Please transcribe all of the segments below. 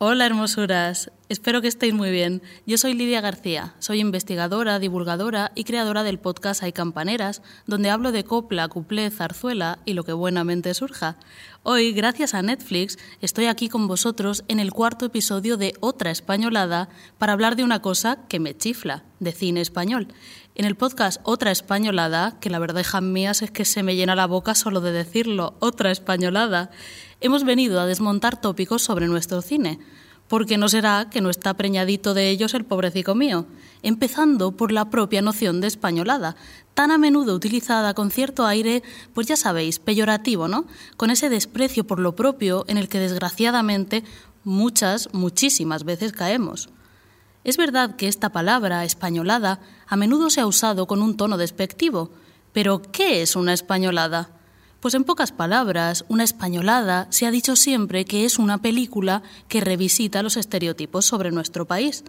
Hola hermosuras, espero que estéis muy bien. Yo soy Lidia García, soy investigadora, divulgadora y creadora del podcast Hay Campaneras, donde hablo de copla, cuplé, zarzuela y lo que buenamente surja. Hoy, gracias a Netflix, estoy aquí con vosotros en el cuarto episodio de Otra Españolada para hablar de una cosa que me chifla, de cine español. En el podcast Otra Españolada, que la verdad, hijas mías, es que se me llena la boca solo de decirlo, Otra Españolada, hemos venido a desmontar tópicos sobre nuestro cine, porque no será que no está preñadito de ellos el pobrecico mío, empezando por la propia noción de españolada, tan a menudo utilizada con cierto aire, pues ya sabéis, peyorativo, ¿no? Con ese desprecio por lo propio en el que desgraciadamente muchas, muchísimas veces caemos. Es verdad que esta palabra, españolada, a menudo se ha usado con un tono despectivo, pero ¿qué es una españolada? Pues en pocas palabras, una españolada se ha dicho siempre que es una película que revisita los estereotipos sobre nuestro país.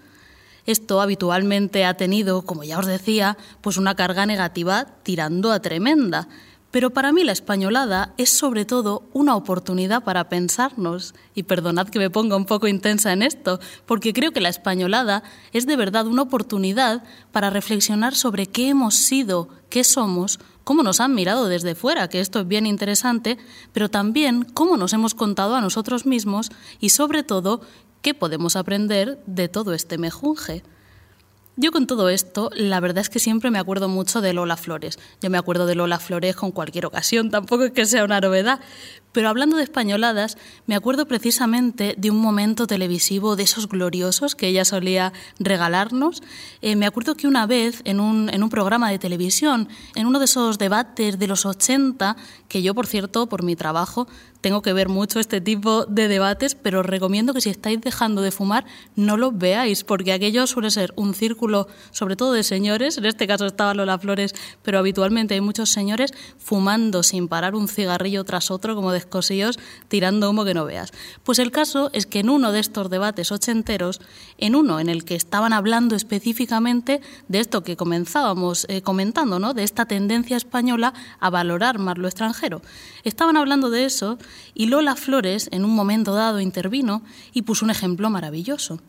Esto habitualmente ha tenido, como ya os decía, pues una carga negativa tirando a tremenda. Pero para mí la españolada es sobre todo una oportunidad para pensarnos. Y perdonad que me ponga un poco intensa en esto, porque creo que la españolada es de verdad una oportunidad para reflexionar sobre qué hemos sido, qué somos, cómo nos han mirado desde fuera, que esto es bien interesante, pero también cómo nos hemos contado a nosotros mismos y sobre todo qué podemos aprender de todo este mejunje. Yo con todo esto, la verdad es que siempre me acuerdo mucho de Lola Flores. Yo me acuerdo de Lola Flores con cualquier ocasión, tampoco es que sea una novedad. Pero hablando de españoladas, me acuerdo precisamente de un momento televisivo de esos gloriosos que ella solía regalarnos. Eh, me acuerdo que una vez en un, en un programa de televisión, en uno de esos debates de los 80, que yo, por cierto, por mi trabajo, tengo que ver mucho este tipo de debates, pero os recomiendo que si estáis dejando de fumar no los veáis, porque aquello suele ser un círculo, sobre todo de señores, en este caso estaba Lola Flores, pero habitualmente hay muchos señores fumando sin parar un cigarrillo tras otro, como descosillos, tirando humo que no veas. Pues el caso es que en uno de estos debates ochenteros, en uno en el que estaban hablando específicamente de esto que comenzábamos eh, comentando, ¿no? de esta tendencia española a valorar más lo extranjero, estaban hablando de eso y Lola Flores, en un momento dado, intervino y puso un ejemplo maravilloso.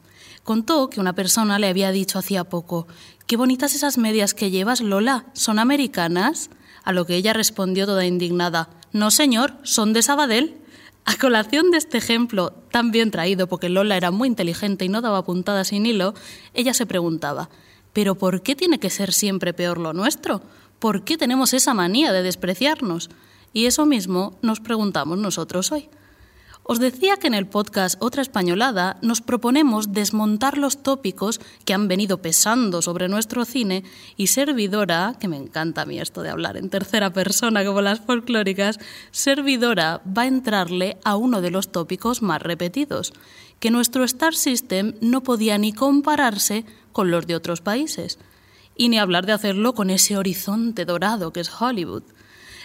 Contó que una persona le había dicho hacía poco, Qué bonitas esas medias que llevas, Lola, ¿son americanas? A lo que ella respondió toda indignada, No, señor, son de Sabadell. A colación de este ejemplo, tan bien traído porque Lola era muy inteligente y no daba puntadas sin hilo, ella se preguntaba, ¿pero por qué tiene que ser siempre peor lo nuestro? ¿Por qué tenemos esa manía de despreciarnos? Y eso mismo nos preguntamos nosotros hoy. Os decía que en el podcast Otra Españolada nos proponemos desmontar los tópicos que han venido pesando sobre nuestro cine y Servidora, que me encanta a mí esto de hablar en tercera persona como las folclóricas, Servidora va a entrarle a uno de los tópicos más repetidos, que nuestro Star System no podía ni compararse con los de otros países, y ni hablar de hacerlo con ese horizonte dorado que es Hollywood.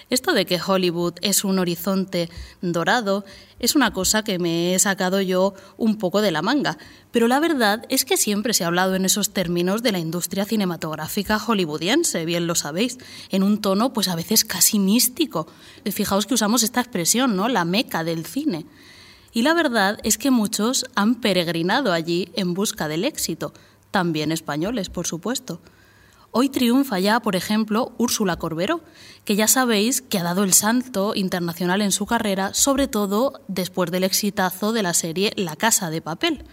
Esto de que Hollywood es un horizonte dorado es una cosa que me he sacado yo un poco de la manga, pero la verdad es que siempre se ha hablado en esos términos de la industria cinematográfica hollywoodiense, bien lo sabéis, en un tono pues a veces casi místico. Fijaos que usamos esta expresión, ¿no? La meca del cine. Y la verdad es que muchos han peregrinado allí en busca del éxito, también españoles, por supuesto. Hoy triunfa ya, por ejemplo, Úrsula Corbero, que ya sabéis que ha dado el salto internacional en su carrera, sobre todo después del exitazo de la serie La Casa de Papel.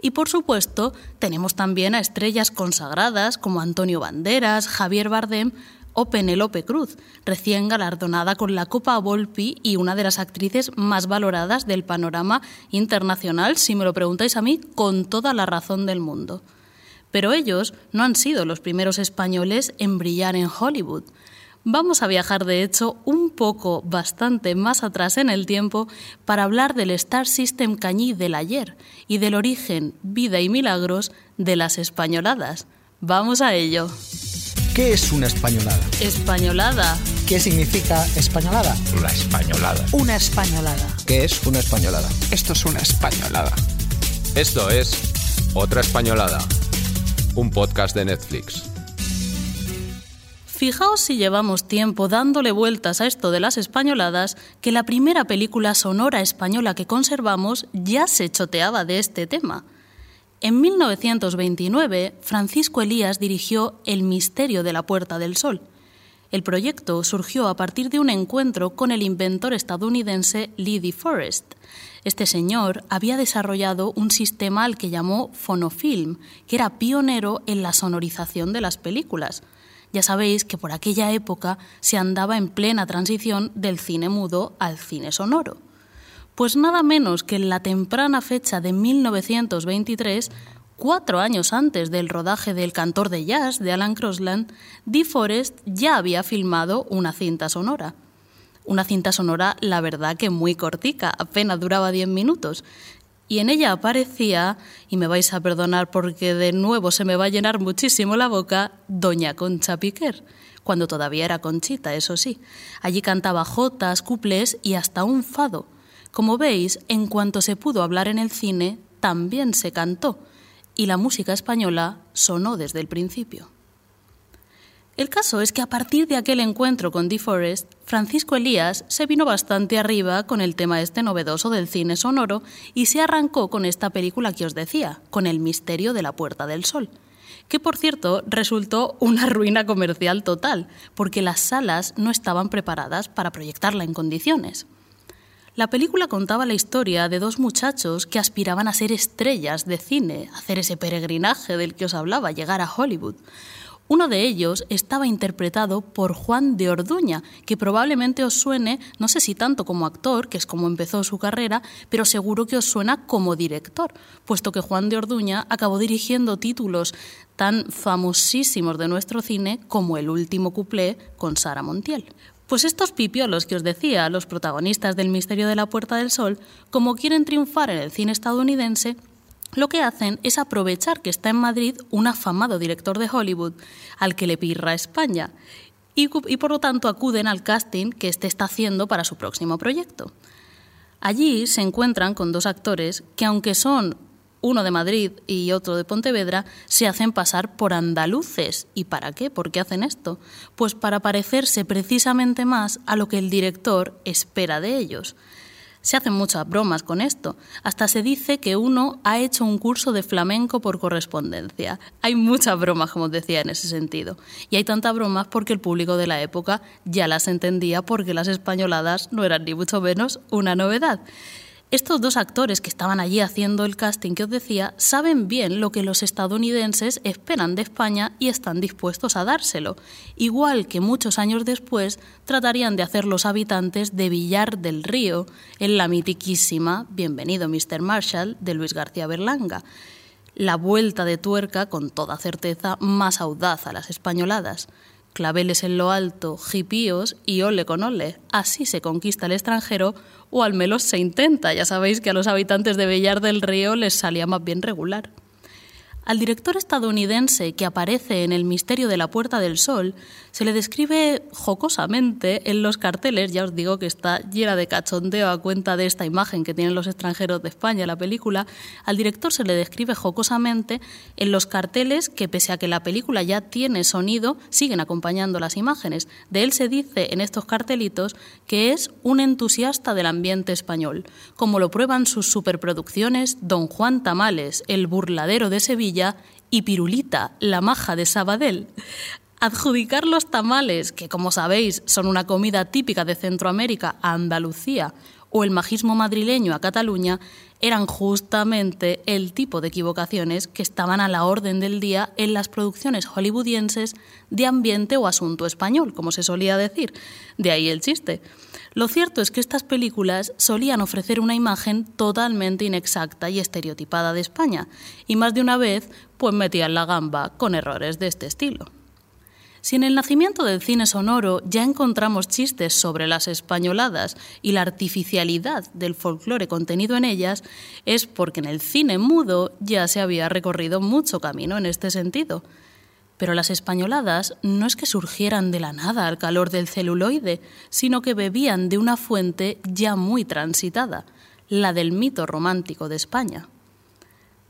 Y por supuesto, tenemos también a estrellas consagradas como Antonio Banderas, Javier Bardem o Penélope Cruz, recién galardonada con la Copa Volpi y una de las actrices más valoradas del panorama internacional, si me lo preguntáis a mí, con toda la razón del mundo. Pero ellos no han sido los primeros españoles en brillar en Hollywood. Vamos a viajar, de hecho, un poco, bastante más atrás en el tiempo para hablar del Star System cañí del ayer y del origen, vida y milagros de las españoladas. Vamos a ello. ¿Qué es una españolada? Españolada. ¿Qué significa españolada? La españolada. Una españolada. ¿Qué es una españolada? Esto es una españolada. Esto es Otra Españolada, un podcast de Netflix. Fijaos si llevamos tiempo dándole vueltas a esto de las españoladas, que la primera película sonora española que conservamos ya se choteaba de este tema. En 1929, Francisco Elías dirigió El misterio de la Puerta del Sol. El proyecto surgió a partir de un encuentro con el inventor estadounidense Lee Forrest. Este señor había desarrollado un sistema al que llamó fonofilm, que era pionero en la sonorización de las películas. Ya sabéis que por aquella época se andaba en plena transición del cine mudo al cine sonoro. Pues nada menos que en la temprana fecha de 1923, cuatro años antes del rodaje del Cantor de Jazz de Alan Crosland, Dee Forest ya había filmado una cinta sonora. Una cinta sonora, la verdad que muy cortica, apenas duraba diez minutos. Y en ella aparecía, y me vais a perdonar porque de nuevo se me va a llenar muchísimo la boca, Doña Concha Piquer, cuando todavía era Conchita, eso sí. Allí cantaba jotas, cuplés y hasta un fado. Como veis, en cuanto se pudo hablar en el cine, también se cantó y la música española sonó desde el principio. El caso es que a partir de aquel encuentro con DeForest, Francisco Elías se vino bastante arriba con el tema este novedoso del cine sonoro y se arrancó con esta película que os decía, con El misterio de la Puerta del Sol, que por cierto resultó una ruina comercial total, porque las salas no estaban preparadas para proyectarla en condiciones. La película contaba la historia de dos muchachos que aspiraban a ser estrellas de cine, hacer ese peregrinaje del que os hablaba, llegar a Hollywood. Uno de ellos estaba interpretado por Juan de Orduña, que probablemente os suene, no sé si tanto como actor, que es como empezó su carrera, pero seguro que os suena como director, puesto que Juan de Orduña acabó dirigiendo títulos tan famosísimos de nuestro cine como El último cuplé con Sara Montiel. Pues estos pipiolos que os decía, los protagonistas del Misterio de la Puerta del Sol, como quieren triunfar en el cine estadounidense, lo que hacen es aprovechar que está en Madrid un afamado director de Hollywood al que le pirra España y, por lo tanto acuden al casting que éste está haciendo para su próximo proyecto. Allí se encuentran con dos actores que, aunque son uno de Madrid y otro de Pontevedra, se hacen pasar por andaluces. ¿Y para qué? ¿Por qué hacen esto? Pues para parecerse precisamente más a lo que el director espera de ellos. Se hacen muchas bromas con esto. Hasta se dice que uno ha hecho un curso de flamenco por correspondencia. Hay muchas bromas, como os decía, en ese sentido. Y hay tantas bromas porque el público de la época ya las entendía porque las españoladas no eran ni mucho menos una novedad. Estos dos actores que estaban allí haciendo el casting que os decía saben bien lo que los estadounidenses esperan de España y están dispuestos a dárselo, igual que muchos años después tratarían de hacer los habitantes de Villar del Río en la mitiquísima Bienvenido Mr. Marshall de Luis García Berlanga. La vuelta de tuerca, con toda certeza, más audaz a las españoladas claveles en lo alto, jipíos y ole con ole. Así se conquista el extranjero, o al menos se intenta. Ya sabéis que a los habitantes de Bellar del Río les salía más bien regular. Al director estadounidense que aparece en El misterio de la Puerta del Sol se le describe jocosamente en los carteles, ya os digo que está llena de cachondeo a cuenta de esta imagen que tienen los extranjeros de España, la película, al director se le describe jocosamente en los carteles que pese a que la película ya tiene sonido, siguen acompañando las imágenes. De él se dice en estos cartelitos que es un entusiasta del ambiente español, como lo prueban sus superproducciones Don Juan Tamales, El burladero de Sevilla, y Pirulita, la maja de Sabadell. Adjudicar los tamales, que como sabéis son una comida típica de Centroamérica a Andalucía, o el majismo madrileño a Cataluña, eran justamente el tipo de equivocaciones que estaban a la orden del día en las producciones hollywoodienses de ambiente o asunto español, como se solía decir. De ahí el chiste. Lo cierto es que estas películas solían ofrecer una imagen totalmente inexacta y estereotipada de España, y más de una vez pues metían la gamba con errores de este estilo. Si en el nacimiento del cine sonoro ya encontramos chistes sobre las españoladas y la artificialidad del folclore contenido en ellas, es porque en el cine mudo ya se había recorrido mucho camino en este sentido. Pero las españoladas no es que surgieran de la nada al calor del celuloide, sino que bebían de una fuente ya muy transitada, la del mito romántico de España.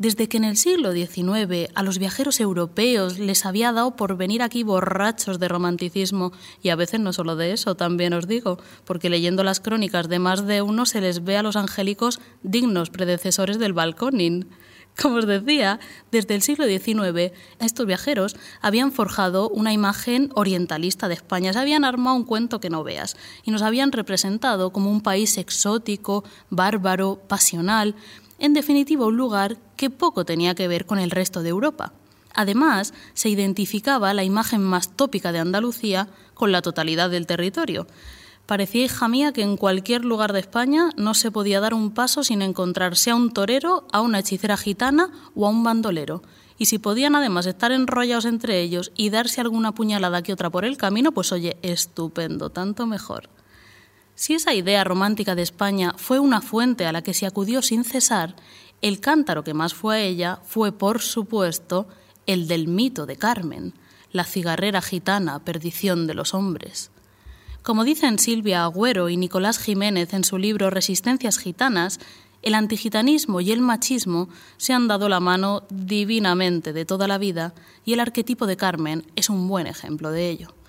Desde que en el siglo XIX a los viajeros europeos les había dado por venir aquí borrachos de romanticismo, y a veces no solo de eso, también os digo, porque leyendo las crónicas de más de uno se les ve a los angélicos dignos predecesores del balconing. Como os decía, desde el siglo XIX estos viajeros habían forjado una imagen orientalista de España, se habían armado un cuento que no veas y nos habían representado como un país exótico, bárbaro, pasional, en definitiva un lugar que poco tenía que ver con el resto de Europa. Además, se identificaba la imagen más tópica de Andalucía con la totalidad del territorio. Parecía, hija mía, que en cualquier lugar de España no se podía dar un paso sin encontrarse a un torero, a una hechicera gitana o a un bandolero. Y si podían además estar enrollados entre ellos y darse alguna puñalada que otra por el camino, pues oye, estupendo, tanto mejor. Si esa idea romántica de España fue una fuente a la que se acudió sin cesar, el cántaro que más fue a ella fue, por supuesto, el del mito de Carmen, la cigarrera gitana, perdición de los hombres. Como dicen Silvia Agüero y Nicolás Jiménez en su libro Resistencias Gitanas, el antigitanismo y el machismo se han dado la mano divinamente de toda la vida y el arquetipo de Carmen es un buen ejemplo de ello.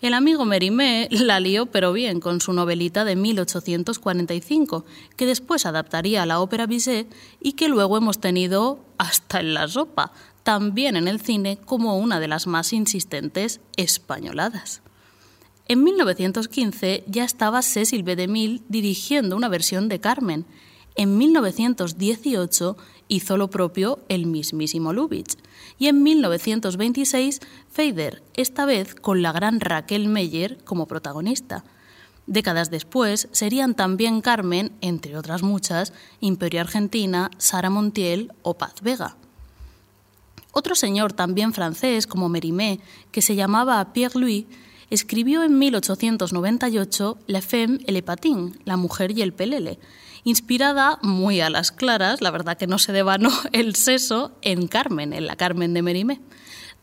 El amigo Mérimée la lió pero bien con su novelita de 1845, que después adaptaría a la ópera Bizet y que luego hemos tenido hasta en la sopa, también en el cine como una de las más insistentes españoladas. En 1915 ya estaba Cecil B. DeMille dirigiendo una versión de Carmen. En 1918 hizo lo propio el mismísimo Lubitsch. Y en 1926 Feider, esta vez con la gran Raquel Meyer como protagonista. Décadas después serían también Carmen, entre otras muchas, Imperio Argentina, Sara Montiel o Paz Vega. Otro señor también francés como Mérimée, que se llamaba Pierre Louis, escribió en 1898 La femme et le patin, La mujer y el pelele, inspirada muy a las claras, la verdad que no se devanó el seso, en Carmen, en la Carmen de Mérimée.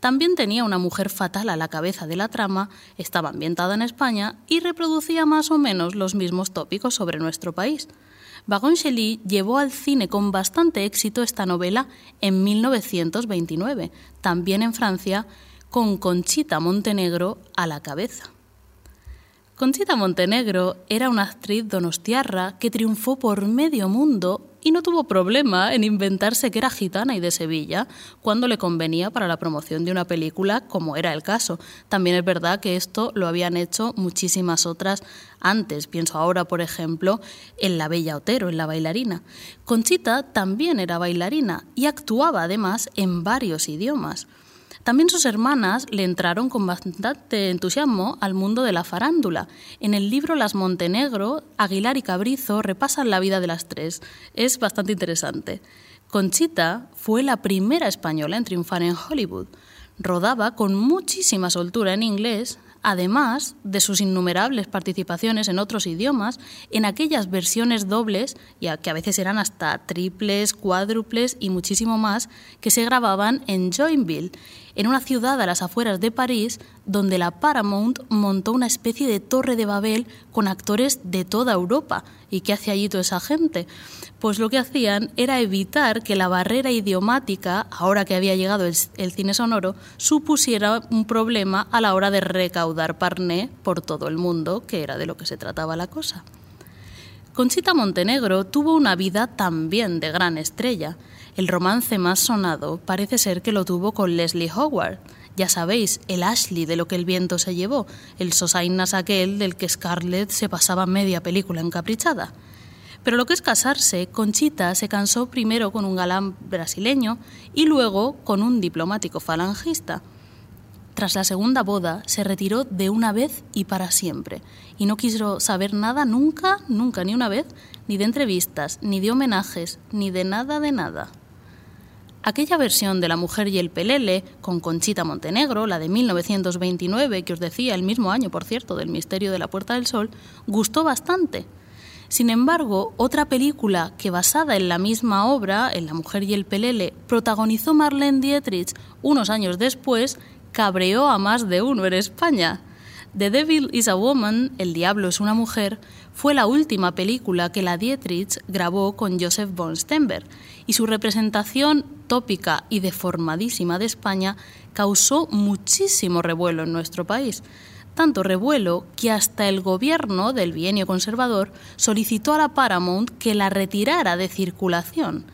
También tenía una mujer fatal a la cabeza de la trama, estaba ambientada en España y reproducía más o menos los mismos tópicos sobre nuestro país. Vagon Shelley llevó al cine con bastante éxito esta novela en 1929, también en Francia, con Conchita Montenegro a la cabeza. Conchita Montenegro era una actriz donostiarra que triunfó por medio mundo y no tuvo problema en inventarse que era gitana y de Sevilla cuando le convenía para la promoción de una película, como era el caso. También es verdad que esto lo habían hecho muchísimas otras antes. Pienso ahora, por ejemplo, en La Bella Otero, en La bailarina. Conchita también era bailarina y actuaba además en varios idiomas. También sus hermanas le entraron con bastante entusiasmo al mundo de la farándula. En el libro Las Montenegro, Aguilar y Cabrizo repasan la vida de las tres. Es bastante interesante. Conchita fue la primera española en triunfar en Hollywood. Rodaba con muchísima soltura en inglés, además de sus innumerables participaciones en otros idiomas, en aquellas versiones dobles, que a veces eran hasta triples, cuádruples y muchísimo más, que se grababan en Joinville en una ciudad a las afueras de París, donde la Paramount montó una especie de torre de Babel con actores de toda Europa. ¿Y qué hacía allí toda esa gente? Pues lo que hacían era evitar que la barrera idiomática, ahora que había llegado el, cine sonoro, supusiera un problema a la hora de recaudar parné por todo el mundo, que era de lo que se trataba la cosa. Conchita Montenegro tuvo una vida también de gran estrella. El romance más sonado parece ser que lo tuvo con Leslie Howard. Ya sabéis, el Ashley de lo que el viento se llevó, el Sosainas aquel del que Scarlett se pasaba media película encaprichada. Pero lo que es casarse, Conchita se cansó primero con un galán brasileño y luego con un diplomático falangista. Tras la segunda boda, se retiró de una vez y para siempre, y no quiso saber nada nunca, nunca, ni una vez, ni de entrevistas, ni de homenajes, ni de nada de nada. Aquella versión de La mujer y el pelele, con Conchita Montenegro, la de 1929, que os decía el mismo año, por cierto, del Misterio de la Puerta del Sol, gustó bastante. Sin embargo, otra película que basada en la misma obra, en La mujer y el pelele, protagonizó Marlene Dietrich unos años después, cabreó a más de uno en España. The Devil is a Woman, El Diablo es una mujer, fue la última película que la Dietrich grabó con Joseph von Stenberg y su representación tópica y deformadísima de España causó muchísimo revuelo en nuestro país. Tanto revuelo que hasta el gobierno del bienio conservador solicitó a la Paramount que la retirara de circulación.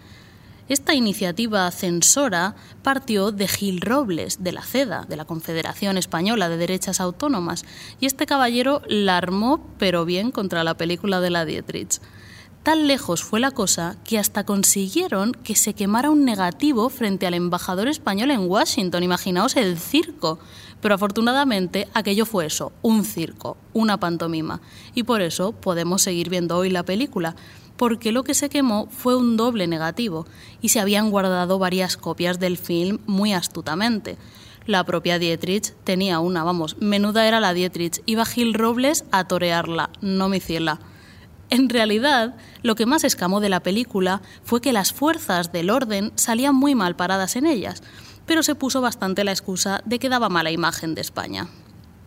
Esta iniciativa censora partió de Gil Robles, de la CEDA, de la Confederación Española de Derechas Autónomas, y este caballero la armó, pero bien, contra la película de la Dietrich. Tan lejos fue la cosa que hasta consiguieron que se quemara un negativo frente al embajador español en Washington. Imaginaos el circo. Pero afortunadamente aquello fue eso, un circo, una pantomima. Y por eso podemos seguir viendo hoy la película porque lo que se quemó fue un doble negativo y se habían guardado varias copias del film muy astutamente. La propia Dietrich tenía una, vamos, menuda era la Dietrich, iba Gil Robles a torearla, no micirla. En realidad, lo que más escamó de la película fue que las fuerzas del orden salían muy mal paradas en ellas, pero se puso bastante la excusa de que daba mala imagen de España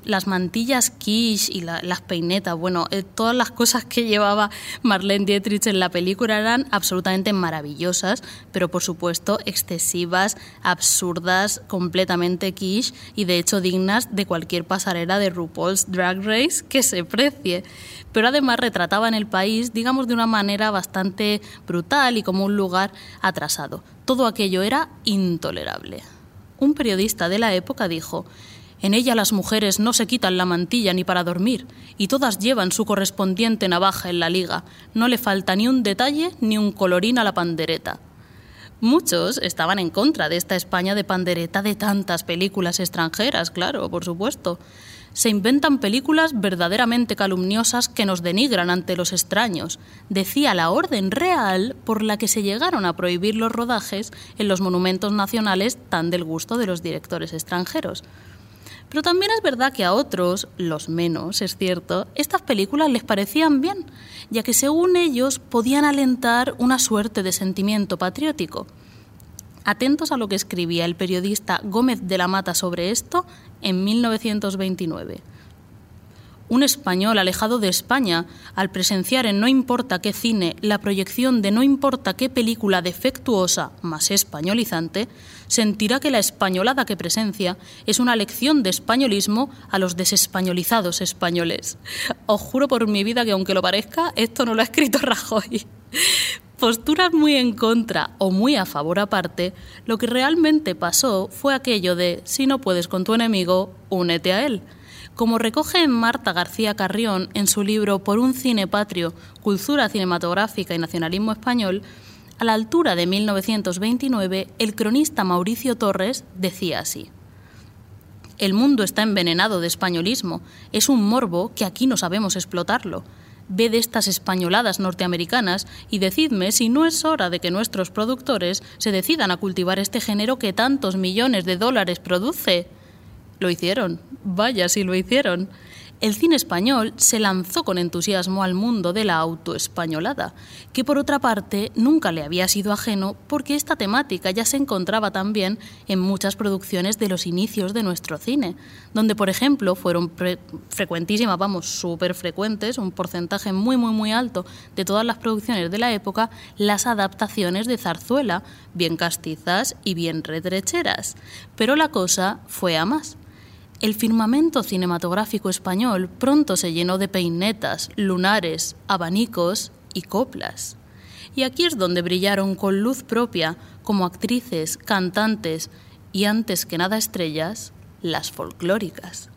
las mantillas quiche y las peinetas, bueno, eh, todas las cosas que llevaba Marlene Dietrich en la película eran absolutamente maravillosas, pero por supuesto excesivas, absurdas, completamente quiche y de hecho dignas de cualquier pasarela de RuPaul's Drag Race que se precie. Pero además retrataban el país, digamos, de una manera bastante brutal y como un lugar atrasado. Todo aquello era intolerable. Un periodista de la época dijo, en ella las mujeres no se quitan la mantilla ni para dormir, y todas llevan su correspondiente navaja en la liga. No le falta ni un detalle ni un colorín a la pandereta. Muchos estaban en contra de esta España de pandereta de tantas películas extranjeras, claro, por supuesto. Se inventan películas verdaderamente calumniosas que nos denigran ante los extraños, decía la orden real por la que se llegaron a prohibir los rodajes en los monumentos nacionales tan del gusto de los directores extranjeros. Pero también es verdad que a otros, los menos, es cierto, estas películas les parecían bien, ya que según ellos podían alentar una suerte de sentimiento patriótico. Atentos a lo que escribía el periodista Gómez de la Mata sobre esto en 1929 un español alejado de España, al presenciar en no importa qué cine la proyección de no importa qué película defectuosa, más españolizante, sentirá que la españolada que presencia es una lección de españolismo a los desespañolizados españoles. Os juro por mi vida que aunque lo parezca, esto no lo ha escrito Rajoy. Posturas muy en contra o muy a favor aparte, lo que realmente pasó fue aquello de si no puedes con tu enemigo, únete a él como recoge Marta García Carrión en su libro Por un cine patrio, cultura cinematográfica y nacionalismo español, a la altura de 1929, el cronista Mauricio Torres decía así. El mundo está envenenado de españolismo. Es un morbo que aquí no sabemos explotarlo. Ved estas españoladas norteamericanas y decidme si no es hora de que nuestros productores se decidan a cultivar este género que tantos millones de dólares produce. Lo hicieron, vaya si lo hicieron. El cine español se lanzó con entusiasmo al mundo de la autoespañolada, que por otra parte nunca le había sido ajeno porque esta temática ya se encontraba también en muchas producciones de los inicios de nuestro cine, donde por ejemplo fueron frecuentísimas, vamos, súper frecuentes, un porcentaje muy muy muy alto de todas las producciones de la época, las adaptaciones de zarzuela, bien castizas y bien retrecheras. Pero la cosa fue a más el firmamento cinematográfico español pronto se llenó de peinetas, lunares, abanicos y coplas. Y aquí es donde brillaron con luz propia, como actrices, cantantes y antes que nada estrellas, las folclóricas.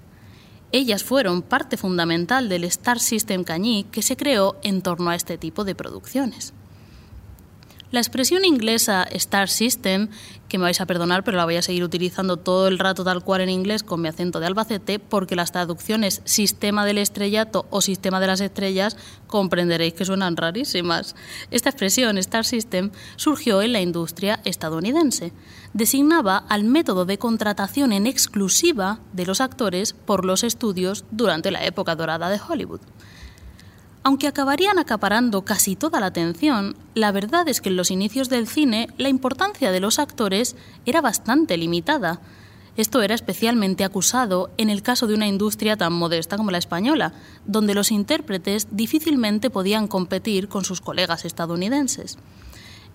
Ellas fueron parte fundamental del Star System Cañí que se creó en torno a este tipo de producciones. La expresión inglesa Star System, que me vais a perdonar, pero la voy a seguir utilizando todo el rato tal cual en inglés con mi acento de Albacete, porque las traducciones sistema del estrellato o sistema de las estrellas comprenderéis que suenan rarísimas. Esta expresión Star System surgió en la industria estadounidense. Designaba al método de contratación en exclusiva de los actores por los estudios durante la época dorada de Hollywood. Aunque acabarían acaparando casi toda la atención, la verdad es que en los inicios del cine la importancia de los actores era bastante limitada. Esto era especialmente acusado en el caso de una industria tan modesta como la española, donde los intérpretes difícilmente podían competir con sus colegas estadounidenses.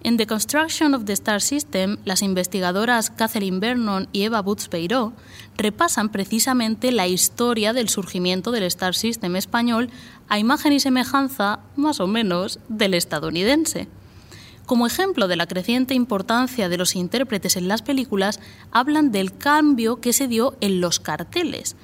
En The Construction of the Star System, las investigadoras Kathleen Vernon y Eva Boots Peiró repasan precisamente la historia del surgimiento del Star System español a imagen y semejanza, más o menos, del estadounidense. Como ejemplo de la creciente importancia de los intérpretes en las películas, hablan del cambio que se dio en los carteles.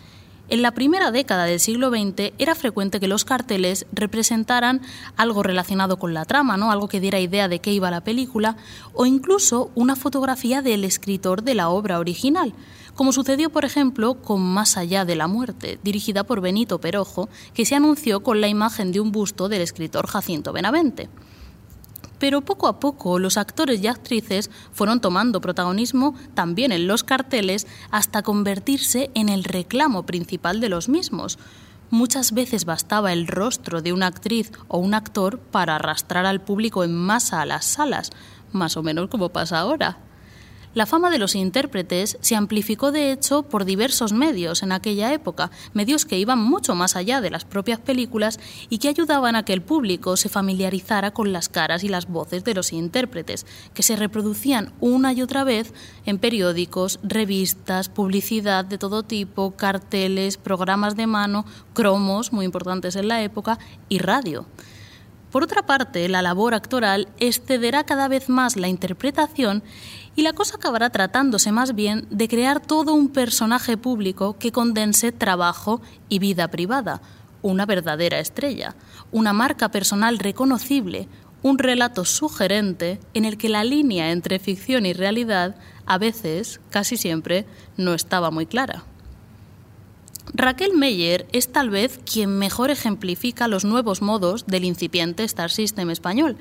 En la primera década del siglo XX era frecuente que los carteles representaran algo relacionado con la trama, ¿no? algo que diera idea de qué iba la película, o incluso una fotografía del escritor de la obra original, como sucedió, por ejemplo, con Más allá de la muerte, dirigida por Benito Perojo, que se anunció con la imagen de un busto del escritor Jacinto Benavente pero poco a poco los actores y actrices fueron tomando protagonismo también en los carteles hasta convertirse en el reclamo principal de los mismos. Muchas veces bastaba el rostro de una actriz o un actor para arrastrar al público en masa a las salas, más o menos como pasa ahora. La fama de los intérpretes se amplificó de hecho por diversos medios en aquella época, medios que iban mucho más allá de las propias películas y que ayudaban a que el público se familiarizara con las caras y las voces de los intérpretes, que se reproducían una y otra vez en periódicos, revistas, publicidad de todo tipo, carteles, programas de mano, cromos, muy importantes en la época, y radio. Por otra parte, la labor actoral excederá cada vez más la interpretación y la cosa acabará tratándose más bien de crear todo un personaje público que condense trabajo y vida privada, una verdadera estrella, una marca personal reconocible, un relato sugerente en el que la línea entre ficción y realidad a veces, casi siempre, no estaba muy clara. Raquel Meyer es tal vez quien mejor ejemplifica los nuevos modos del incipiente Star System español,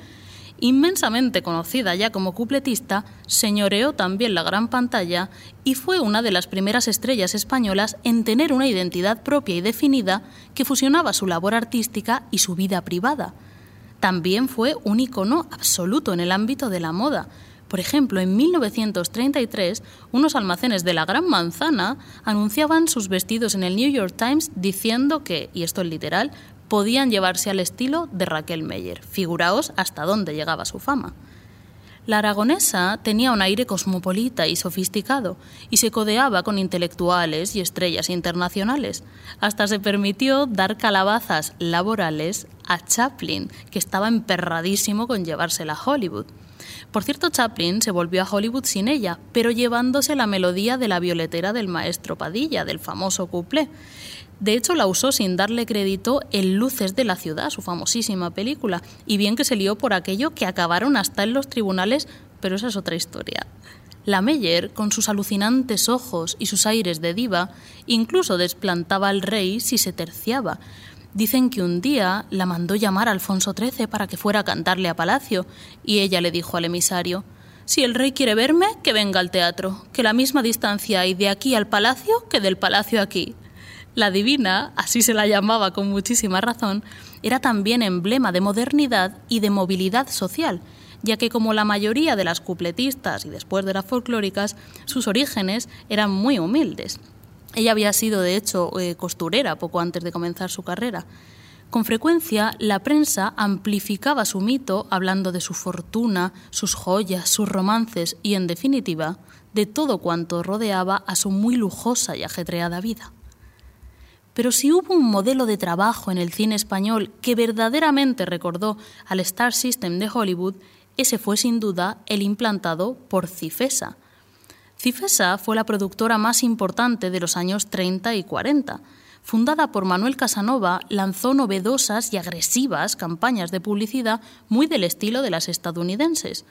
inmensamente conocida ya como cupletista, señoreó también la gran pantalla y fue una de las primeras estrellas españolas en tener una identidad propia y definida que fusionaba su labor artística y su vida privada. También fue un icono absoluto en el ámbito de la moda. Por ejemplo, en 1933, unos almacenes de la Gran Manzana anunciaban sus vestidos en el New York Times diciendo que, y esto es literal, podían llevarse al estilo de Raquel Meyer. Figuraos hasta dónde llegaba su fama. La aragonesa tenía un aire cosmopolita y sofisticado y se codeaba con intelectuales y estrellas internacionales. Hasta se permitió dar calabazas laborales a Chaplin, que estaba emperradísimo con llevársela a Hollywood. Por cierto, Chaplin se volvió a Hollywood sin ella, pero llevándose la melodía de la violetera del maestro Padilla, del famoso couplé. De hecho, la usó sin darle crédito en Luces de la Ciudad, su famosísima película, y bien que se lió por aquello que acabaron hasta en los tribunales, pero esa es otra historia. La Meyer, con sus alucinantes ojos y sus aires de diva, incluso desplantaba al rey si se terciaba. Dicen que un día la mandó llamar a Alfonso XIII para que fuera a cantarle a palacio, y ella le dijo al emisario, si el rey quiere verme, que venga al teatro, que la misma distancia hay de aquí al palacio que del palacio aquí. La divina, así se la llamaba con muchísima razón, era también emblema de modernidad y de movilidad social, ya que como la mayoría de las cupletistas y después de las folclóricas, sus orígenes eran muy humildes. Ella había sido, de hecho, eh, costurera poco antes de comenzar su carrera. Con frecuencia, la prensa amplificaba su mito hablando de su fortuna, sus joyas, sus romances y, en definitiva, de todo cuanto rodeaba a su muy lujosa y ajetreada vida. Pero si hubo un modelo de trabajo en el cine español que verdaderamente recordó al Star System de Hollywood, ese fue sin duda el implantado por Cifesa. Cifesa fue la productora más importante de los años 30 y 40. Fundada por Manuel Casanova, lanzó novedosas y agresivas campañas de publicidad muy del estilo de las estadounidenses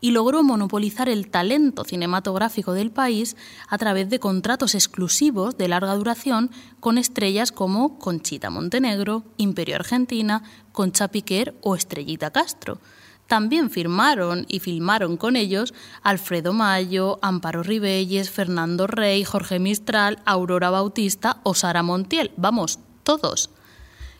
y logró monopolizar el talento cinematográfico del país a través de contratos exclusivos de larga duración con estrellas como Conchita Montenegro, Imperio Argentina, Concha Piquer o Estrellita Castro. También firmaron y filmaron con ellos Alfredo Mayo, Amparo Ribelles, Fernando Rey, Jorge Mistral, Aurora Bautista o Sara Montiel. Vamos, todos.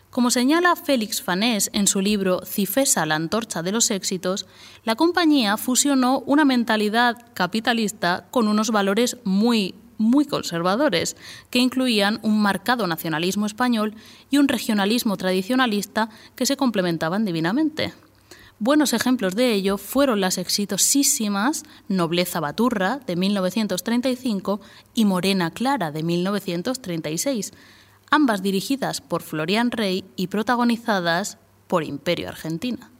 Como señala Félix Fanés en su libro Cifesa, la antorcha de los éxitos, la compañía fusionó una mentalidad capitalista con unos valores muy muy conservadores, que incluían un marcado nacionalismo español y un regionalismo tradicionalista que se complementaban divinamente. Buenos ejemplos de ello fueron las exitosísimas Nobleza Baturra de 1935 y Morena Clara de 1936, ambas dirigidas por Florian Rey y protagonizadas por Imperio Argentina.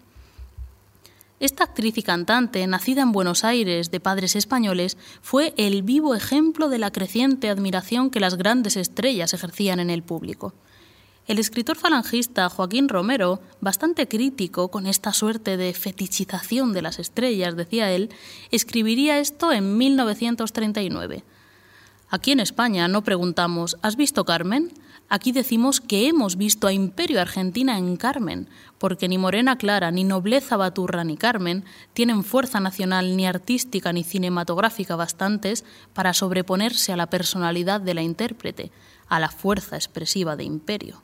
Esta actriz y cantante, nacida en Buenos Aires de padres españoles, fue el vivo ejemplo de la creciente admiración que las grandes estrellas ejercían en el público. El escritor falangista Joaquín Romero, bastante crítico con esta suerte de fetichización de las estrellas, decía él, escribiría esto en 1939. Aquí en España no preguntamos ¿Has visto Carmen? Aquí decimos que hemos visto a Imperio Argentina en Carmen, porque ni Morena Clara, ni Nobleza Baturra, ni Carmen tienen fuerza nacional ni artística ni cinematográfica bastantes para sobreponerse a la personalidad de la intérprete, a la fuerza expresiva de Imperio.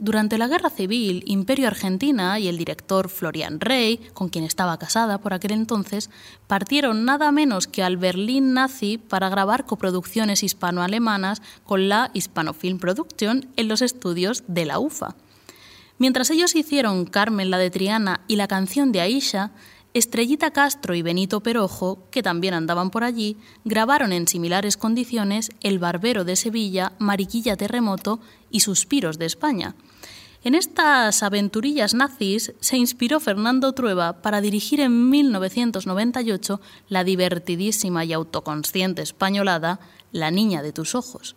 Durante la Guerra Civil, Imperio Argentina y el director Florian Rey, con quien estaba casada por aquel entonces, partieron nada menos que al Berlín nazi para grabar coproducciones hispano-alemanas con la Hispanofilm Production en los estudios de la UFA. Mientras ellos hicieron Carmen la de Triana y la canción de Aisha, Estrellita Castro y Benito Perojo, que también andaban por allí, grabaron en similares condiciones El Barbero de Sevilla, Mariquilla Terremoto y Suspiros de España. En estas aventurillas nazis se inspiró Fernando Trueba para dirigir en 1998 la divertidísima y autoconsciente españolada La Niña de tus Ojos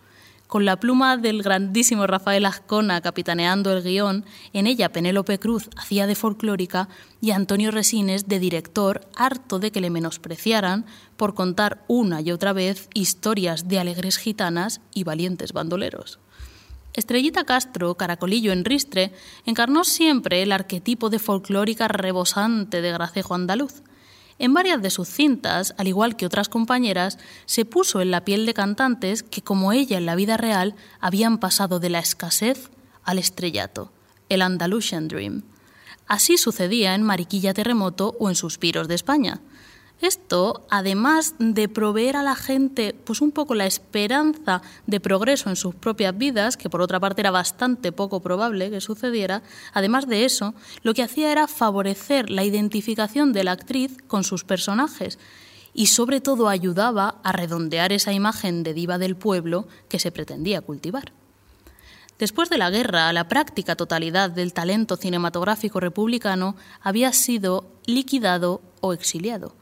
con la pluma del grandísimo Rafael Azcona capitaneando el guion, en ella Penélope Cruz hacía de folclórica y Antonio Resines de director, harto de que le menospreciaran por contar una y otra vez historias de alegres gitanas y valientes bandoleros. Estrellita Castro, caracolillo en ristre, encarnó siempre el arquetipo de folclórica rebosante de gracejo andaluz. En varias de sus cintas, al igual que otras compañeras, se puso en la piel de cantantes que, como ella en la vida real, habían pasado de la escasez al estrellato, el Andalusian Dream. Así sucedía en Mariquilla Terremoto o en Suspiros de España. Esto, además de proveer a la gente pues un poco la esperanza de progreso en sus propias vidas, que por otra parte era bastante poco probable que sucediera, además de eso, lo que hacía era favorecer la identificación de la actriz con sus personajes y sobre todo ayudaba a redondear esa imagen de diva del pueblo que se pretendía cultivar. Después de la guerra, la práctica totalidad del talento cinematográfico republicano había sido liquidado o exiliado.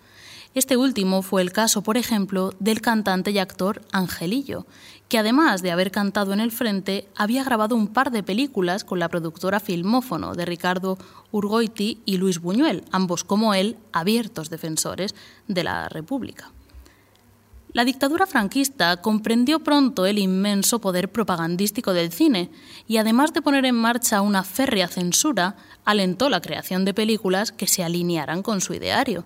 Este último fue el caso, por ejemplo, del cantante y actor Angelillo, que además de haber cantado en el frente, había grabado un par de películas con la productora Filmófono de Ricardo Urgoiti y Luis Buñuel, ambos como él abiertos defensores de la República. La dictadura franquista comprendió pronto el inmenso poder propagandístico del cine y además de poner en marcha una férrea censura, alentó la creación de películas que se alinearan con su ideario.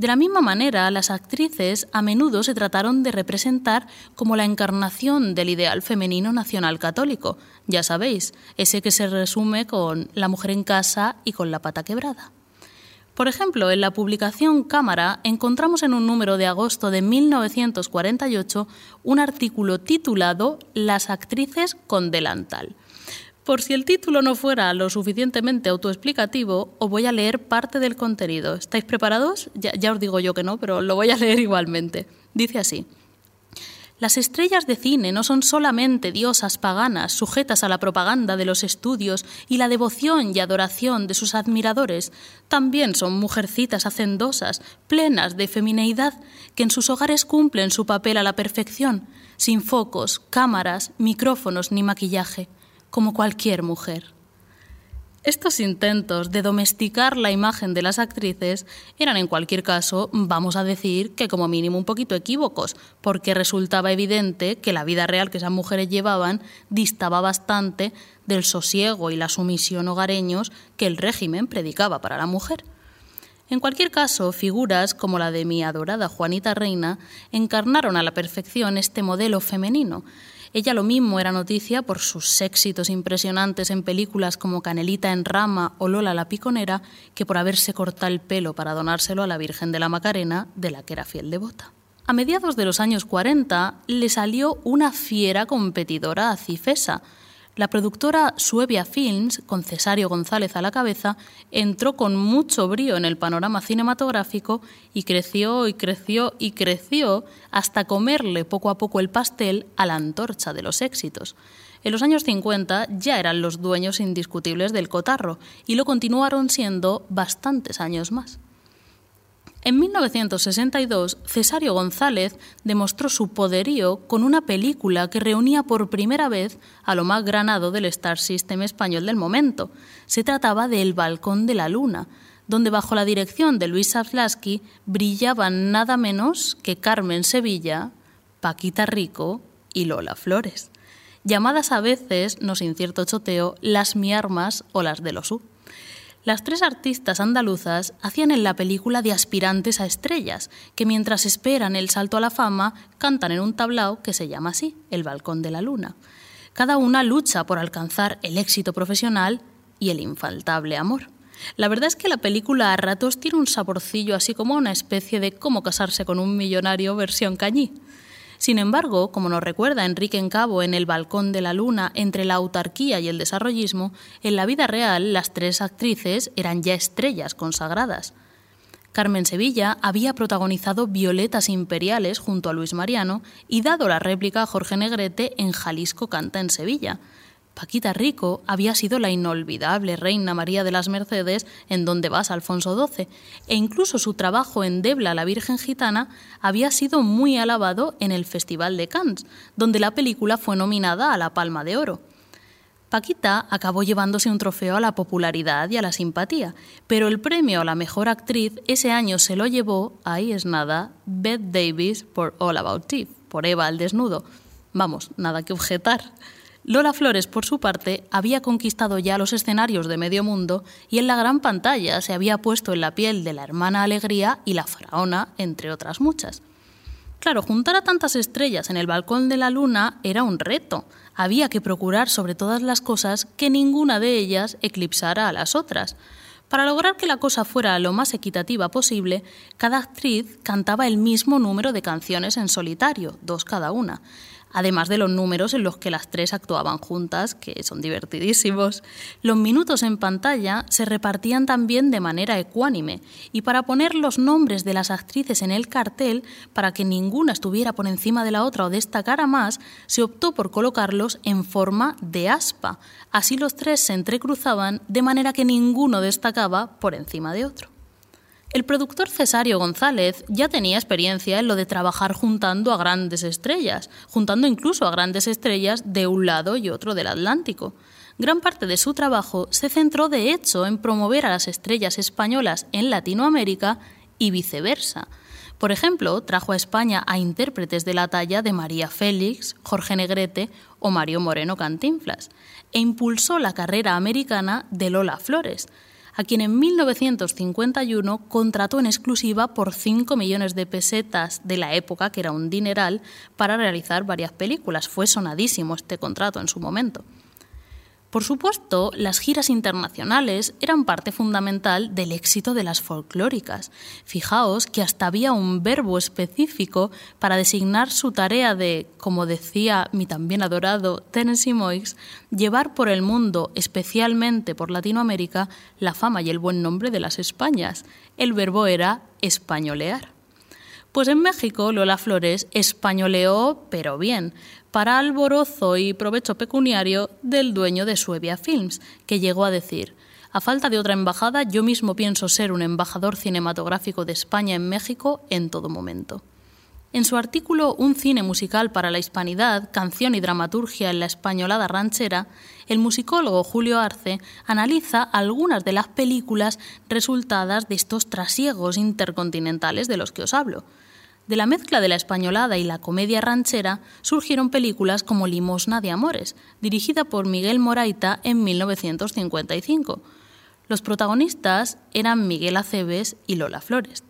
De la misma manera, las actrices a menudo se trataron de representar como la encarnación del ideal femenino nacional católico, ya sabéis, ese que se resume con la mujer en casa y con la pata quebrada. Por ejemplo, en la publicación Cámara encontramos en un número de agosto de 1948 un artículo titulado Las actrices con delantal por si el título no fuera lo suficientemente autoexplicativo, os voy a leer parte del contenido. ¿Estáis preparados? Ya, os digo yo que no, pero lo voy a leer igualmente. Dice así. Las estrellas de cine no son solamente diosas paganas sujetas a la propaganda de los estudios y la devoción y adoración de sus admiradores, también son mujercitas hacendosas, plenas de femineidad, que en sus hogares cumplen su papel a la perfección, sin focos, cámaras, micrófonos ni maquillaje como cualquier mujer. Estos intentos de domesticar la imagen de las actrices eran en cualquier caso, vamos a decir, que como mínimo un poquito equívocos, porque resultaba evidente que la vida real que esas mujeres llevaban distaba bastante del sosiego y la sumisión hogareños que el régimen predicaba para la mujer. En cualquier caso, figuras como la de mi adorada Juanita Reina encarnaron a la perfección este modelo femenino, ella lo mismo era noticia por sus éxitos impresionantes en películas como Canelita en Rama o Lola la Piconera que por haberse cortado el pelo para donárselo a la Virgen de la Macarena, de la que era fiel devota. A mediados de los años 40 le salió una fiera competidora a Cifesa. La productora Suevia Films, con Cesario González a la cabeza, entró con mucho brío en el panorama cinematográfico y creció y creció y creció hasta comerle poco a poco el pastel a la antorcha de los éxitos. En los años 50 ya eran los dueños indiscutibles del cotarro y lo continuaron siendo bastantes años más. En 1962, Cesario González demostró su poderío con una película que reunía por primera vez a lo más granado del Star System español del momento. Se trataba de El Balcón de la Luna, donde bajo la dirección de Luis Savlasky brillaban nada menos que Carmen Sevilla, Paquita Rico y Lola Flores, llamadas a veces, no sin cierto choteo, las mi armas o las de los U. Las tres artistas andaluzas hacían en la película de aspirantes a estrellas, que mientras esperan el salto a la fama, cantan en un tablao que se llama así, El Balcón de la Luna. Cada una lucha por alcanzar el éxito profesional y el infaltable amor. La verdad es que la película a ratos tiene un saborcillo así como una especie de cómo casarse con un millonario versión cañí. Sin embargo, como nos recuerda Enrique Encabo en El Balcón de la Luna, entre la autarquía y el desarrollismo, en la vida real las tres actrices eran ya estrellas consagradas. Carmen Sevilla había protagonizado Violetas Imperiales junto a Luis Mariano y dado la réplica a Jorge Negrete en Jalisco Canta en Sevilla. Paquita Rico había sido la inolvidable Reina María de las Mercedes en Donde vas, Alfonso XII, e incluso su trabajo en Debla, la Virgen Gitana, había sido muy alabado en el Festival de Cannes, donde la película fue nominada a la Palma de Oro. Paquita acabó llevándose un trofeo a la popularidad y a la simpatía, pero el premio a la mejor actriz ese año se lo llevó, ahí es nada, Bette Davis por All About Eve, por Eva al desnudo. Vamos, nada que objetar. Lola Flores, por su parte, había conquistado ya los escenarios de medio mundo y en la gran pantalla se había puesto en la piel de la hermana Alegría y la faraona, entre otras muchas. Claro, juntar a tantas estrellas en el balcón de la luna era un reto. Había que procurar sobre todas las cosas que ninguna de ellas eclipsara a las otras. Para lograr que la cosa fuera lo más equitativa posible, cada actriz cantaba el mismo número de canciones en solitario, dos cada una además de los números en los que las tres actuaban juntas, que son divertidísimos. Los minutos en pantalla se repartían también de manera ecuánime, y para poner los nombres de las actrices en el cartel, para que ninguna estuviera por encima de la otra o destacara más, se optó por colocarlos en forma de aspa. Así los tres se entrecruzaban de manera que ninguno destacaba por encima de otro. El productor Cesario González ya tenía experiencia en lo de trabajar juntando a grandes estrellas, juntando incluso a grandes estrellas de un lado y otro del Atlántico. Gran parte de su trabajo se centró de hecho en promover a las estrellas españolas en Latinoamérica y viceversa. Por ejemplo, trajo a España a intérpretes de la talla de María Félix, Jorge Negrete o Mario Moreno Cantinflas, e impulsó la carrera americana de Lola Flores, a quien en 1951 contrató en exclusiva por 5 millones de pesetas de la época, que era un dineral, para realizar varias películas. Fue sonadísimo este contrato en su momento. Por supuesto, las giras internacionales eran parte fundamental del éxito de las folclóricas. Fijaos que hasta había un verbo específico para designar su tarea de, como decía mi también adorado Tennessee Moix, llevar por el mundo, especialmente por Latinoamérica, la fama y el buen nombre de las Españas. El verbo era españolear. Pues en México Lola Flores españoleó, pero bien, para alborozo y provecho pecuniario del dueño de Suevia Films, que llegó a decir, a falta de otra embajada, yo mismo pienso ser un embajador cinematográfico de España en México en todo momento. En su artículo Un cine musical para la hispanidad, canción y dramaturgia en la españolada ranchera, el musicólogo Julio Arce analiza algunas de las películas resultadas de estos trasiegos intercontinentales de los que os hablo. De la mezcla de la españolada y la comedia ranchera surgieron películas como Limosna de Amores, dirigida por Miguel Moraita en 1955. Los protagonistas eran Miguel Aceves y Lola Flores.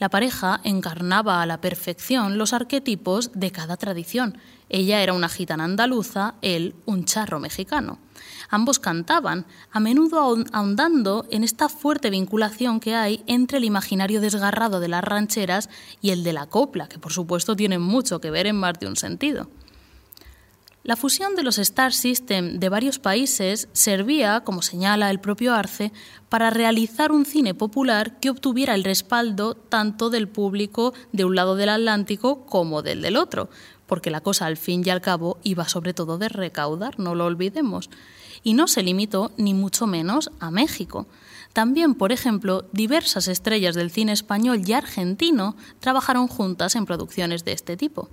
La pareja encarnaba a la perfección los arquetipos de cada tradición. Ella era una gitana andaluza, él un charro mexicano. Ambos cantaban, a menudo ahondando en esta fuerte vinculación que hay entre el imaginario desgarrado de las rancheras y el de la copla, que por supuesto tienen mucho que ver en más de un sentido. La fusión de los Star System de varios países servía, como señala el propio Arce, para realizar un cine popular que obtuviera el respaldo tanto del público de un lado del Atlántico como del del otro, porque la cosa al fin y al cabo iba sobre todo de recaudar, no lo olvidemos. Y no se limitó ni mucho menos a México. También, por ejemplo, diversas estrellas del cine español y argentino trabajaron juntas en producciones de este tipo.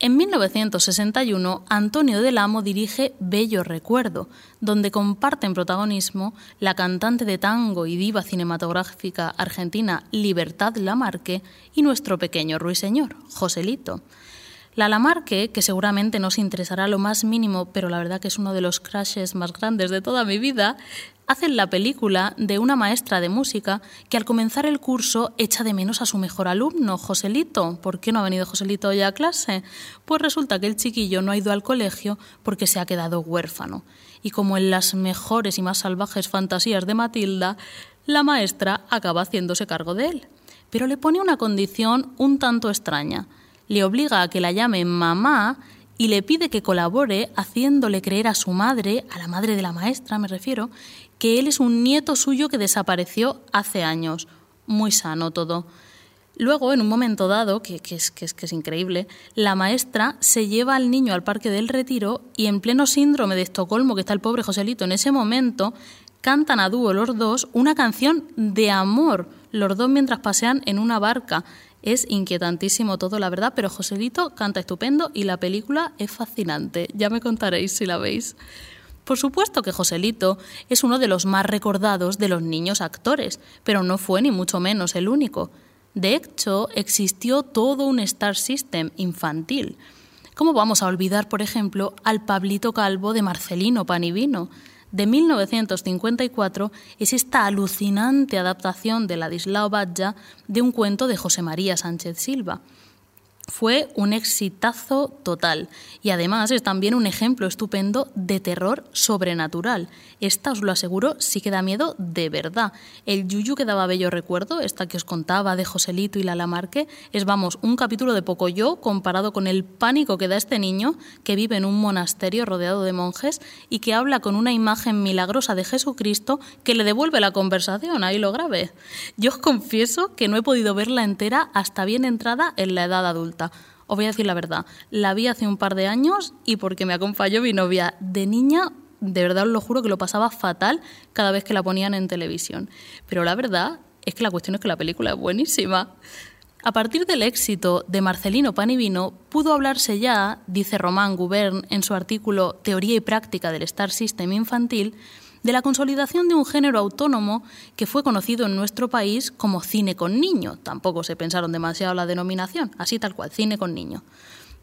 En 1961, Antonio del Amo dirige Bello Recuerdo, donde comparten protagonismo la cantante de tango y diva cinematográfica argentina Libertad Lamarque y nuestro pequeño ruiseñor, Joselito. La Lamarque, que seguramente no os interesará lo más mínimo, pero la verdad que es uno de los crashes más grandes de toda mi vida, hacen la película de una maestra de música que al comenzar el curso echa de menos a su mejor alumno, Joselito. ¿Por qué no ha venido Joselito hoy a clase? Pues resulta que el chiquillo no ha ido al colegio porque se ha quedado huérfano. Y como en las mejores y más salvajes fantasías de Matilda, la maestra acaba haciéndose cargo de él. Pero le pone una condición un tanto extraña. Le obliga a que la llame mamá y le pide que colabore haciéndole creer a su madre, a la madre de la maestra me refiero, que él es un nieto suyo que desapareció hace años. Muy sano todo. Luego, en un momento dado, que, es, que, es, que es increíble, la maestra se lleva al niño al Parque del Retiro y en pleno síndrome de Estocolmo, que está el pobre Joselito en ese momento, cantan a dúo los dos una canción de amor, los dos mientras pasean en una barca. Es inquietantísimo todo, la verdad, pero Joselito canta estupendo y la película es fascinante. Ya me contaréis si la veis. Por supuesto que Joselito es uno de los más recordados de los niños actores, pero no fue ni mucho menos el único. De hecho, existió todo un Star System infantil. ¿Cómo vamos a olvidar, por ejemplo, al Pablito Calvo de Marcelino Panivino? De 1954 es esta alucinante adaptación de Ladislao Batlla de un cuento de José María Sánchez Silva. Fue un exitazo total y además es también un ejemplo estupendo de terror sobrenatural. Esta, os lo aseguro, sí que da miedo de verdad. El yuyu que daba bello recuerdo, esta que os contaba de Joselito y la Lamarque, es, vamos, un capítulo de poco yo comparado con el pánico que da este niño que vive en un monasterio rodeado de monjes y que habla con una imagen milagrosa de Jesucristo que le devuelve la conversación, ahí lo grave. Yo os confieso que no he podido verla entera hasta bien entrada en la edad adulta. Os voy a decir la verdad, la vi hace un par de años y porque me acompañó mi novia de niña, de verdad os lo juro que lo pasaba fatal cada vez que la ponían en televisión. Pero la verdad es que la cuestión es que la película es buenísima. A partir del éxito de Marcelino Panivino, pudo hablarse ya, dice Román Gubern en su artículo Teoría y práctica del Star System infantil, de la consolidación de un género autónomo que fue conocido en nuestro país como cine con niño. Tampoco se pensaron demasiado la denominación, así tal cual, cine con niño.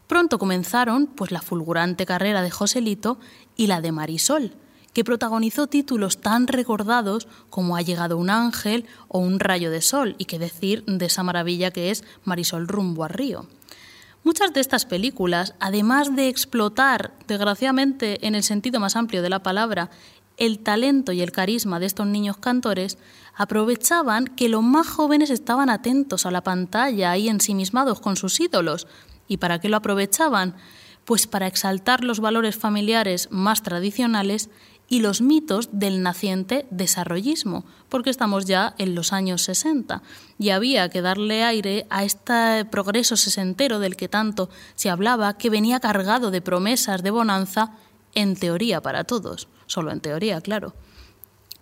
Pronto comenzaron pues la fulgurante carrera de Joselito y la de Marisol, que protagonizó títulos tan recordados como Ha llegado un ángel o Un rayo de sol, y qué decir de esa maravilla que es Marisol rumbo a Río. Muchas de estas películas, además de explotar, desgraciadamente en el sentido más amplio de la palabra, el talento y el carisma de estos niños cantores, aprovechaban que los más jóvenes estaban atentos a la pantalla y ensimismados con sus ídolos. ¿Y para qué lo aprovechaban? Pues para exaltar los valores familiares más tradicionales y los mitos del naciente desarrollismo, porque estamos ya en los años 60 y había que darle aire a este progreso sesentero del que tanto se hablaba, que venía cargado de promesas de bonanza, en teoría para todos solo en teoría, claro.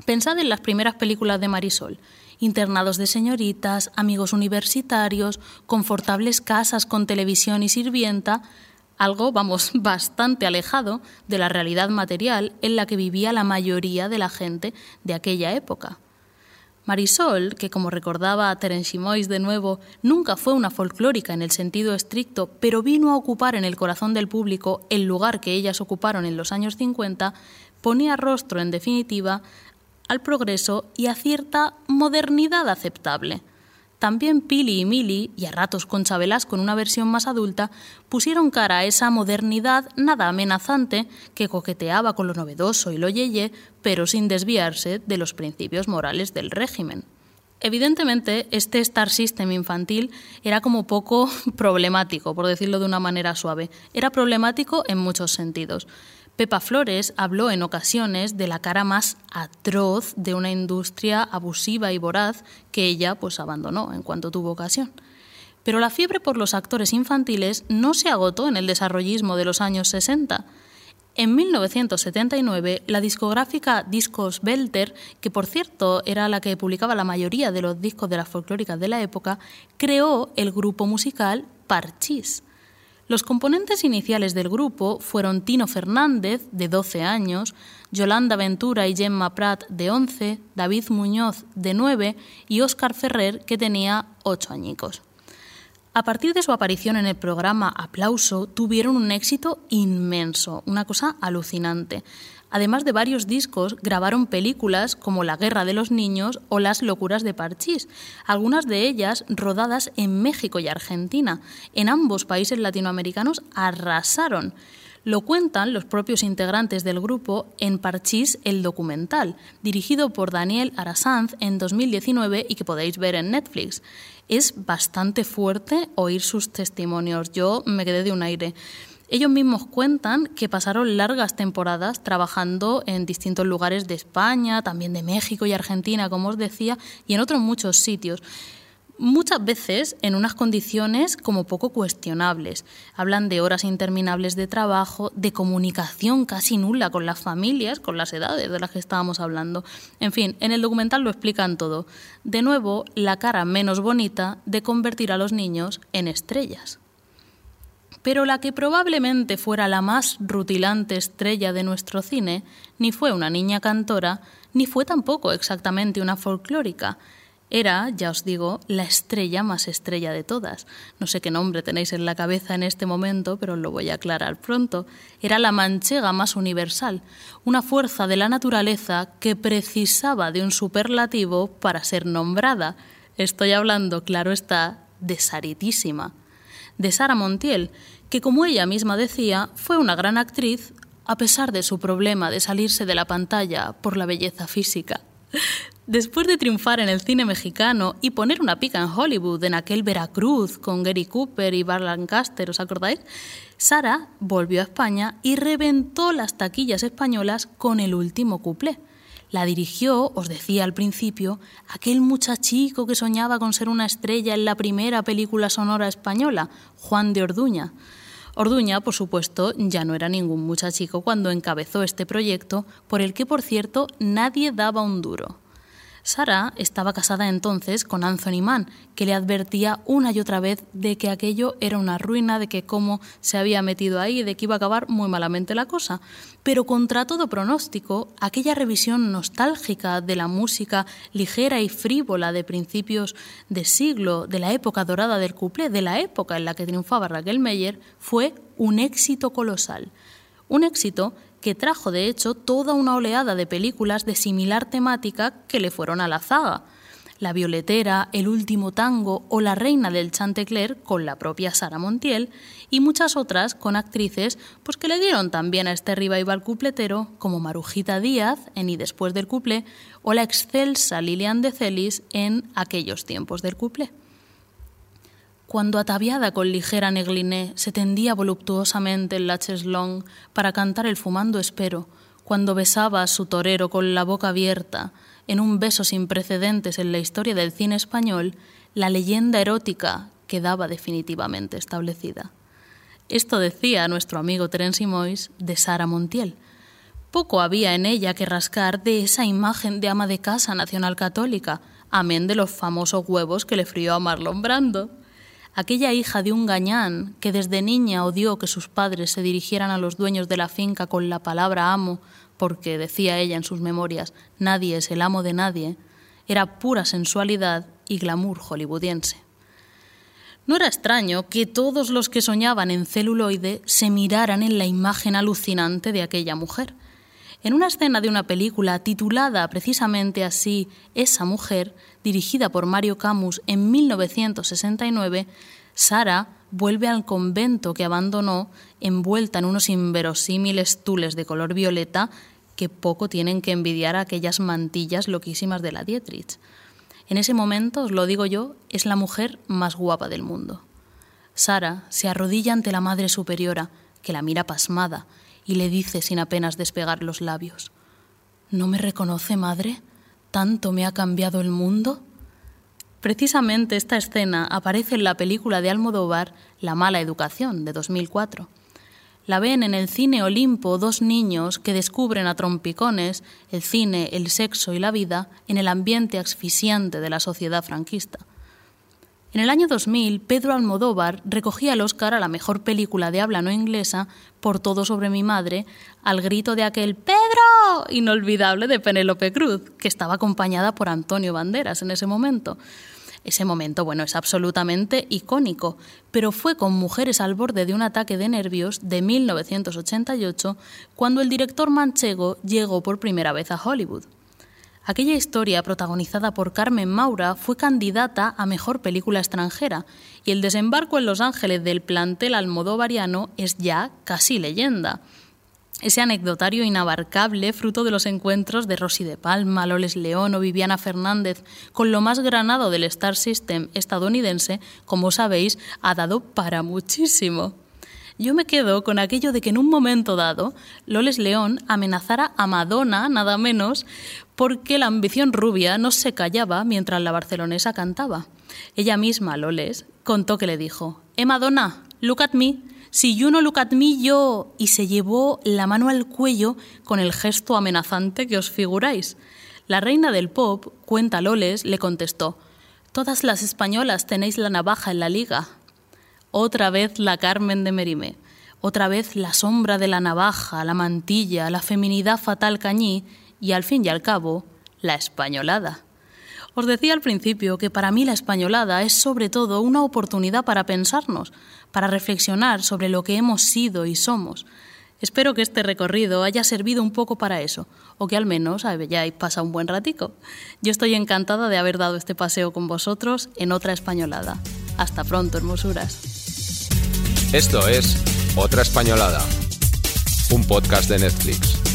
Pensad en las primeras películas de Marisol. Internados de señoritas, amigos universitarios, confortables casas con televisión y sirvienta, algo, vamos, bastante alejado de la realidad material en la que vivía la mayoría de la gente de aquella época. Marisol, que como recordaba Terence Mois de nuevo, nunca fue una folclórica en el sentido estricto, pero vino a ocupar en el corazón del público el lugar que ellas ocuparon en los años 50, ponía rostro, en definitiva, al progreso y a cierta modernidad aceptable. también Pili y Mili, y a ratos Concha Velasco en una versión más adulta, pusieron cara a esa modernidad nada amenazante que coqueteaba con lo novedoso y lo yeye, pero sin desviarse de los principios morales del régimen. Evidentemente, este Star System infantil era como poco problemático, por decirlo de una manera suave. Era problemático en muchos sentidos. Pepa Flores habló en ocasiones de la cara más atroz de una industria abusiva y voraz que ella pues abandonó en cuanto tuvo ocasión. Pero la fiebre por los actores infantiles no se agotó en el desarrollismo de los años 60. En 1979, la discográfica Discos Belter, que por cierto era la que publicaba la mayoría de los discos de las folclóricas de la época, creó el grupo musical Parchís. Los componentes iniciales del grupo fueron Tino Fernández, de 12 años, Yolanda Ventura y Gemma Prat, de 11, David Muñoz, de 9 y Óscar Ferrer, que tenía 8 añicos. A partir de su aparición en el programa Aplauso, tuvieron un éxito inmenso, una cosa alucinante. Además de varios discos, grabaron películas como La Guerra de los Niños o Las Locuras de Parchís, algunas de ellas rodadas en México y Argentina. En ambos países latinoamericanos arrasaron. Lo cuentan los propios integrantes del grupo en Parchís el documental, dirigido por Daniel Arasanz en 2019 y que podéis ver en Netflix. Es bastante fuerte oír sus testimonios. Yo me quedé de un aire. Ellos mismos cuentan que pasaron largas temporadas trabajando en distintos lugares de España, también de México y Argentina, como os decía, y en otros muchos sitios. Muchas veces en unas condiciones como poco cuestionables. Hablan de horas interminables de trabajo, de comunicación casi nula con las familias, con las edades de las que estábamos hablando. En fin, en el documental lo explican todo. De nuevo, la cara menos bonita de convertir a los niños en estrellas pero la que probablemente fuera la más rutilante estrella de nuestro cine ni fue una niña cantora, ni fue tampoco exactamente una folclórica. Era, ya os digo, la estrella más estrella de todas. No sé qué nombre tenéis en la cabeza en este momento, pero lo voy a aclarar pronto. Era la manchega más universal, una fuerza de la naturaleza que precisaba de un superlativo para ser nombrada. Estoy hablando, claro está, de Saritísima, de Sara Montiel, que como ella misma decía, fue una gran actriz a pesar de su problema de salirse de la pantalla por la belleza física. Después de triunfar en el cine mexicano y poner una pica en Hollywood en aquel Veracruz con Gary Cooper y Bar Lancaster, ¿os acordáis? Sara volvió a España y reventó las taquillas españolas con el último cuplé. La dirigió, os decía al principio, aquel muchachico que soñaba con ser una estrella en la primera película sonora española, Juan de Orduña. Orduña, por supuesto, ya no era ningún muchachico cuando encabezó este proyecto, por el que, por cierto, nadie daba un duro. Sara estaba casada entonces con Anthony Mann, que le advertía una y otra vez de que aquello era una ruina, de que cómo se había metido ahí, de que iba a acabar muy malamente la cosa. Pero contra todo pronóstico, aquella revisión nostálgica de la música ligera y frívola de principios de siglo, de la época dorada del couplé, de la época en la que triunfaba Raquel Meyer, fue un éxito colosal. Un éxito que trajo de hecho toda una oleada de películas de similar temática que le fueron a la zaga. La Violetera, El último tango o La reina del Chantecler con la propia Sara Montiel y muchas otras con actrices pues que le dieron también a este revival cupletero como Marujita Díaz en Y después del cuplé o la excelsa Lilian de Celis en Aquellos tiempos del cuplé cuando ataviada con ligera negliné se tendía voluptuosamente en la cheslong para cantar el fumando espero, cuando besaba a su torero con la boca abierta, en un beso sin precedentes en la historia del cine español, la leyenda erótica quedaba definitivamente establecida. Esto decía nuestro amigo Terence Mois de Sara Montiel. Poco había en ella que rascar de esa imagen de ama de casa nacional católica, amén de los famosos huevos que le frió a Marlon Brando aquella hija de un gañán que desde niña odió que sus padres se dirigieran a los dueños de la finca con la palabra amo, porque, decía ella en sus memorias, nadie es el amo de nadie, era pura sensualidad y glamour hollywoodiense. No era extraño que todos los que soñaban en celuloide se miraran en la imagen alucinante de aquella mujer. En una escena de una película titulada precisamente así Esa mujer, dirigida por Mario Camus en 1969, Sara vuelve al convento que abandonó envuelta en unos inverosímiles tules de color violeta que poco tienen que envidiar a aquellas mantillas loquísimas de la Dietrich. En ese momento, os lo digo yo, es la mujer más guapa del mundo. Sara se arrodilla ante la Madre Superiora, que la mira pasmada, y le dice sin apenas despegar los labios, ¿No me reconoce, madre? ¿Tanto me ha cambiado el mundo? Precisamente esta escena aparece en la película de Almodóvar La mala educación, de 2004. La ven en el cine Olimpo dos niños que descubren a trompicones el cine, el sexo y la vida en el ambiente asfixiante de la sociedad franquista. En el año 2000, Pedro Almodóvar recogía el Oscar a la mejor película de habla no inglesa por Todo sobre mi madre, al grito de aquel ¡Pedro! inolvidable de Penélope Cruz, que estaba acompañada por Antonio Banderas en ese momento. Ese momento, bueno, es absolutamente icónico, pero fue con Mujeres al borde de un ataque de nervios de 1988 cuando el director manchego llegó por primera vez a Hollywood. Aquella historia, protagonizada por Carmen Maura, fue candidata a Mejor Película Extranjera y el desembarco en Los Ángeles del plantel almodóvariano es ya casi leyenda. Ese anecdotario inabarcable, fruto de los encuentros de Rosy de Palma, Loles León o Viviana Fernández, con lo más granado del Star System estadounidense, como sabéis, ha dado para muchísimo. Yo me quedo con aquello de que en un momento dado Loles León amenazara a Madonna, nada menos, porque la ambición rubia no se callaba mientras la barcelonesa cantaba. Ella misma, Loles, contó que le dijo, Eh Madonna, look at me, si you no look at me, yo... y se llevó la mano al cuello con el gesto amenazante que os figuráis. La reina del pop, cuenta Loles, le contestó, Todas las españolas tenéis la navaja en la liga, otra vez la Carmen de Merimé, otra vez la sombra de la navaja, la mantilla, la feminidad fatal cañí y al fin y al cabo, la españolada. Os decía al principio que para mí la españolada es sobre todo una oportunidad para pensarnos, para reflexionar sobre lo que hemos sido y somos. Espero que este recorrido haya servido un poco para eso, o que al menos hayáis pasado un buen ratico. Yo estoy encantada de haber dado este paseo con vosotros en otra españolada. Hasta pronto, hermosuras. Esto es Otra Españolada, un podcast de Netflix.